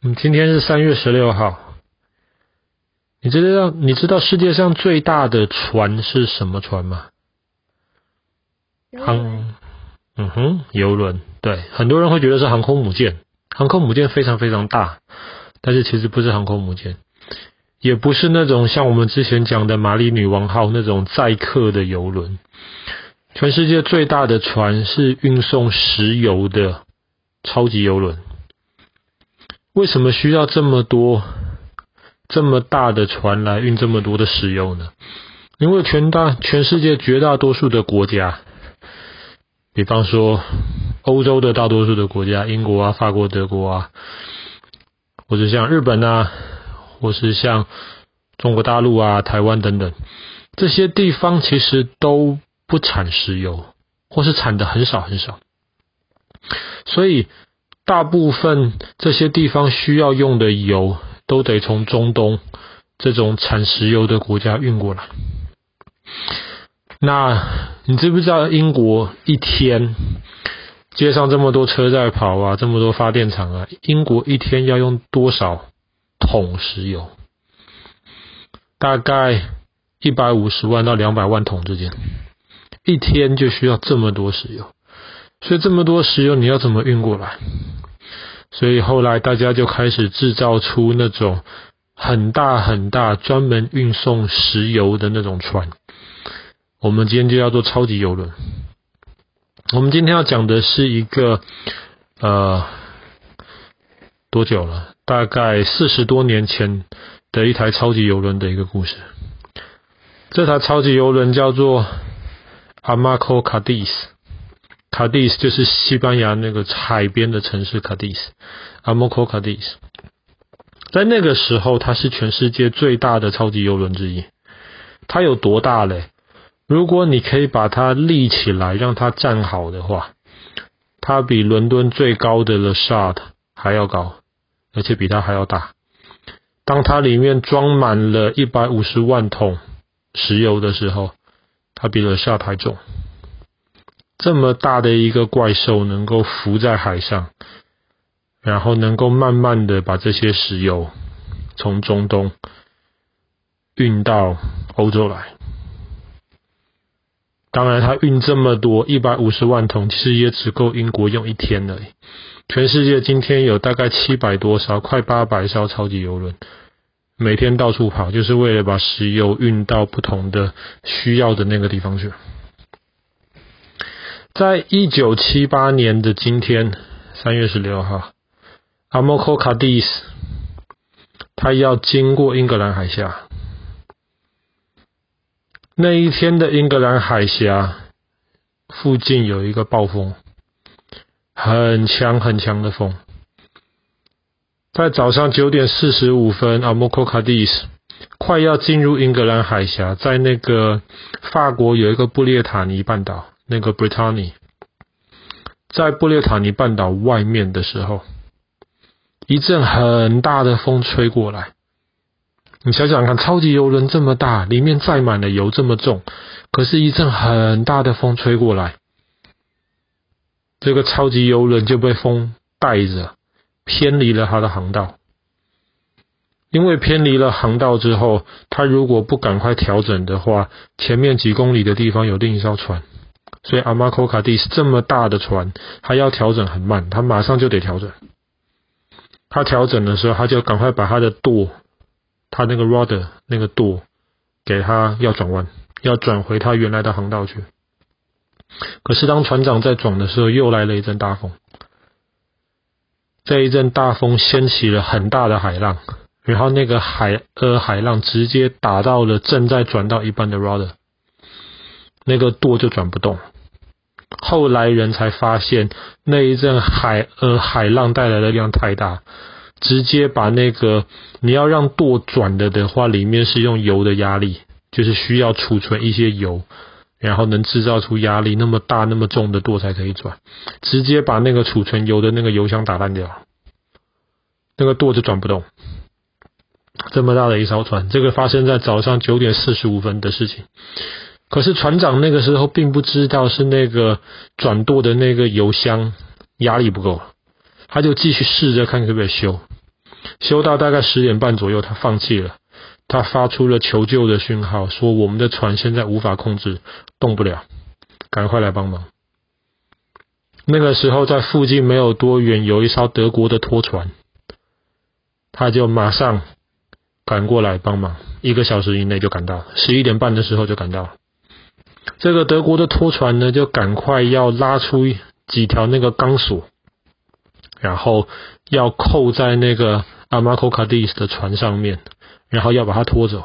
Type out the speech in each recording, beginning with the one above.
嗯，今天是三月十六号。你知道你知道世界上最大的船是什么船吗？航，嗯哼，游轮。对，很多人会觉得是航空母舰。航空母舰非常非常大，但是其实不是航空母舰，也不是那种像我们之前讲的玛丽女王号那种载客的游轮。全世界最大的船是运送石油的超级游轮。为什么需要这么多这么大的船来运这么多的石油呢？因为全大全世界绝大多数的国家，比方说欧洲的大多数的国家，英国啊、法国、德国啊，或者像日本啊，或是像中国大陆啊、台湾等等，这些地方其实都不产石油，或是产的很少很少，所以。大部分这些地方需要用的油，都得从中东这种产石油的国家运过来。那你知不知道英国一天街上这么多车在跑啊，这么多发电厂啊，英国一天要用多少桶石油？大概一百五十万到两百万桶之间，一天就需要这么多石油。所以这么多石油你要怎么运过来？所以后来大家就开始制造出那种很大很大专门运送石油的那种船。我们今天就叫做超级邮轮。我们今天要讲的是一个呃多久了？大概四十多年前的一台超级邮轮的一个故事。这台超级邮轮叫做 Amaco Cadiz。卡迪斯卡迪斯就是西班牙那个海边的城市，卡迪斯，阿莫科卡迪斯，在那个时候，它是全世界最大的超级邮轮之一。它有多大嘞？如果你可以把它立起来，让它站好的话，它比伦敦最高的 Le Chat 还要高，而且比它还要大。当它里面装满了一百五十万桶石油的时候，它比 Le Chat 还重。这么大的一个怪兽能够浮在海上，然后能够慢慢的把这些石油从中东运到欧洲来。当然，它运这么多一百五十万桶，其实也只够英国用一天而已。全世界今天有大概七百多艘，快八百艘超级邮轮，每天到处跑，就是为了把石油运到不同的需要的那个地方去。在一九七八年的今天，三月十六号，阿莫科卡迪斯，他要经过英格兰海峡。那一天的英格兰海峡附近有一个暴风，很强很强的风。在早上九点四十五分，阿莫科卡迪斯快要进入英格兰海峡，在那个法国有一个布列塔尼半岛。那个 Brittany 在布列塔尼半岛外面的时候，一阵很大的风吹过来。你想想看，超级邮轮这么大，里面载满了油这么重，可是，一阵很大的风吹过来，这个超级邮轮就被风带着偏离了它的航道。因为偏离了航道之后，它如果不赶快调整的话，前面几公里的地方有另一艘船。所以阿马科卡蒂斯这么大的船，它要调整很慢，它马上就得调整。它调整的时候，它就赶快把它的舵，它那个 rudder 那个舵，给它要转弯，要转回它原来的航道去。可是当船长在转的时候，又来了一阵大风。这一阵大风掀起了很大的海浪，然后那个海呃海浪直接打到了正在转到一半的 rudder，那个舵就转不动。后来人才发现，那一阵海呃海浪带来的量太大，直接把那个你要让舵转的的话，里面是用油的压力，就是需要储存一些油，然后能制造出压力，那么大那么重的舵才可以转，直接把那个储存油的那个油箱打烂掉，那个舵就转不动。这么大的一艘船，这个发生在早上九点四十五分的事情。可是船长那个时候并不知道是那个转舵的那个油箱压力不够，他就继续试着看可不可以修。修到大概十点半左右，他放弃了，他发出了求救的讯号，说我们的船现在无法控制，动不了，赶快来帮忙。那个时候在附近没有多远，有一艘德国的拖船，他就马上赶过来帮忙，一个小时以内就赶到，十一点半的时候就赶到。这个德国的拖船呢，就赶快要拉出几条那个钢索，然后要扣在那个阿马科卡蒂斯的船上面，然后要把它拖走。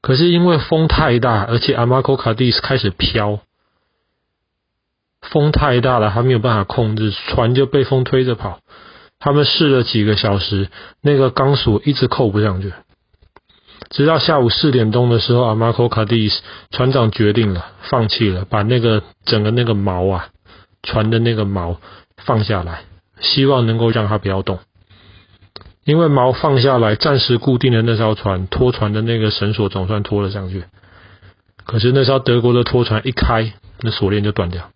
可是因为风太大，而且阿马科卡蒂斯开始飘，风太大了，他没有办法控制，船就被风推着跑。他们试了几个小时，那个钢索一直扣不上去。直到下午四点钟的时候，阿马科卡蒂斯船长决定了，放弃了，把那个整个那个锚啊，船的那个锚放下来，希望能够让它不要动。因为锚放下来，暂时固定的那艘船拖船的那个绳索总算拖了上去。可是那艘德国的拖船一开，那锁链就断掉。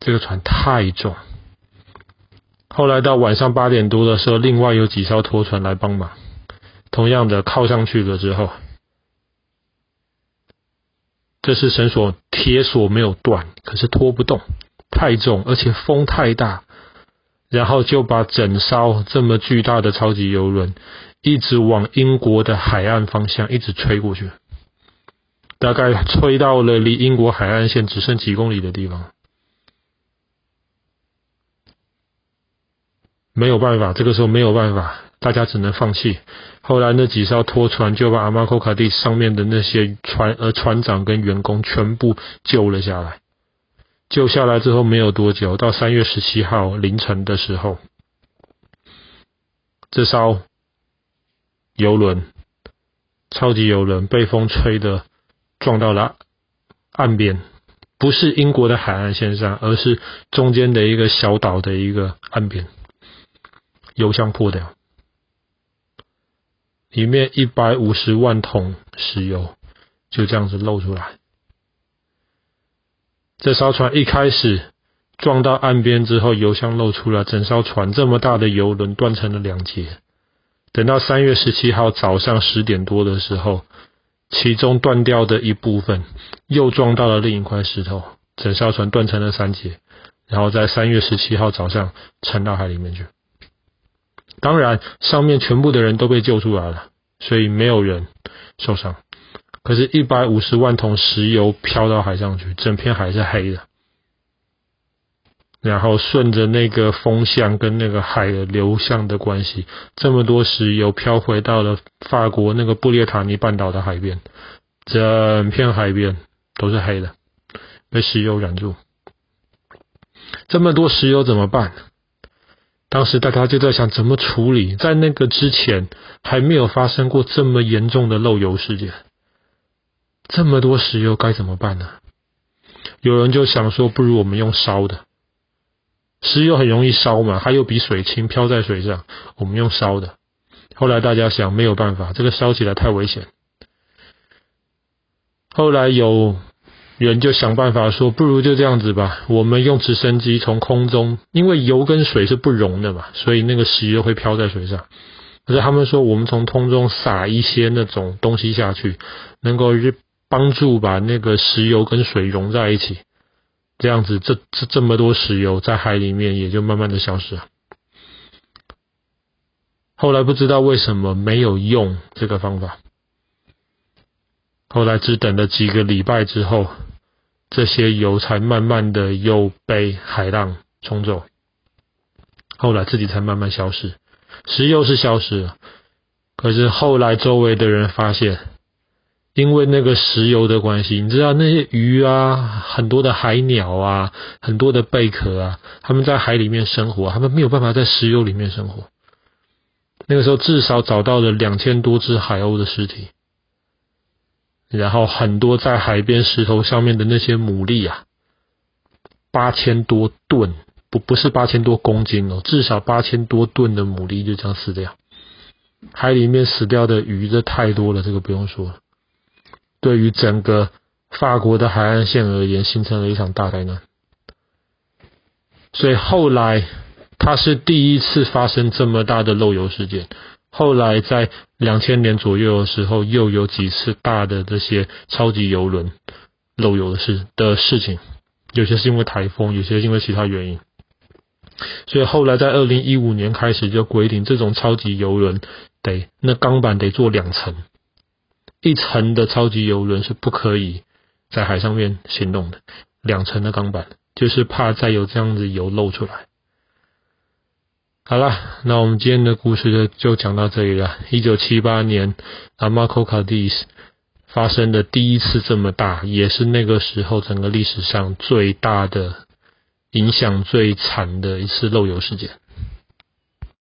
这个船太重。后来到晚上八点多的时候，另外有几艘拖船来帮忙。同样的靠上去了之后，这是绳索铁索没有断，可是拖不动，太重，而且风太大，然后就把整艘这么巨大的超级游轮一直往英国的海岸方向一直吹过去，大概吹到了离英国海岸线只剩几公里的地方，没有办法，这个时候没有办法。大家只能放弃。后来那几艘拖船就把阿玛科卡蒂上面的那些船呃船长跟员工全部救了下来。救下来之后没有多久，到三月十七号凌晨的时候，这艘游轮超级游轮被风吹的撞到了岸边，不是英国的海岸线上，而是中间的一个小岛的一个岸边，油箱破掉。里面一百五十万桶石油就这样子漏出来。这艘船一开始撞到岸边之后，油箱漏出来，整艘船这么大的油轮断成了两截。等到三月十七号早上十点多的时候，其中断掉的一部分又撞到了另一块石头，整艘船断成了三截，然后在三月十七号早上沉到海里面去。当然，上面全部的人都被救出来了，所以没有人受伤。可是，一百五十万桶石油飘到海上去，整片海是黑的。然后，顺着那个风向跟那个海的流向的关系，这么多石油飘回到了法国那个布列塔尼半岛的海边，整片海边都是黑的，被石油染住。这么多石油怎么办？当时大家就在想怎么处理，在那个之前还没有发生过这么严重的漏油事件，这么多石油该怎么办呢？有人就想说，不如我们用烧的，石油很容易烧嘛，它又比水轻，飘在水上，我们用烧的。后来大家想没有办法，这个烧起来太危险。后来有。人就想办法说，不如就这样子吧，我们用直升机从空中，因为油跟水是不溶的嘛，所以那个石油会飘在水上。可是他们说，我们从空中撒一些那种东西下去，能够帮助把那个石油跟水融在一起，这样子，这这这么多石油在海里面也就慢慢的消失了。后来不知道为什么没有用这个方法。后来只等了几个礼拜之后，这些油才慢慢的又被海浪冲走，后来自己才慢慢消失。石油是消失了，可是后来周围的人发现，因为那个石油的关系，你知道那些鱼啊，很多的海鸟啊，很多的贝壳啊，他们在海里面生活，他们没有办法在石油里面生活。那个时候至少找到了两千多只海鸥的尸体。然后很多在海边石头上面的那些牡蛎啊，八千多吨，不不是八千多公斤哦，至少八千多吨的牡蛎就这样死掉。海里面死掉的鱼这太多了，这个不用说。对于整个法国的海岸线而言，形成了一场大灾难。所以后来它是第一次发生这么大的漏油事件。后来在两千年左右的时候，又有几次大的这些超级游轮漏油的事的事情，有些是因为台风，有些是因为其他原因。所以后来在二零一五年开始就规定，这种超级邮轮得那钢板得做两层，一层的超级邮轮是不可以在海上面行动的，两层的钢板就是怕再有这样子油漏出来。好了，那我们今天的故事就就讲到这里了。一九七八年，阿马科卡迪斯发生的第一次这么大，也是那个时候整个历史上最大的影响最惨的一次漏油事件。